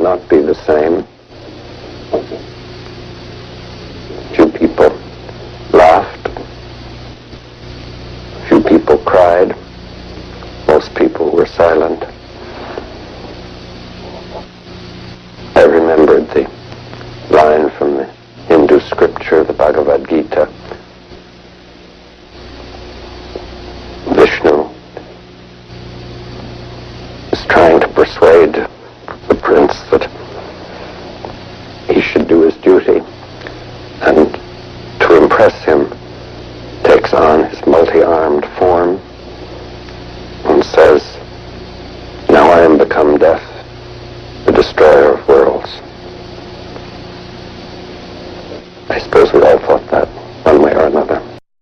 would not be the same. Few people laughed. Few people cried. Most people were silent. I remembered the line from the Hindu scripture, the Bhagavad Gita. Vishnu is trying to persuade do his duty and to impress him takes on his multi-armed form and says, Now I am become death, the destroyer of worlds. I suppose we all thought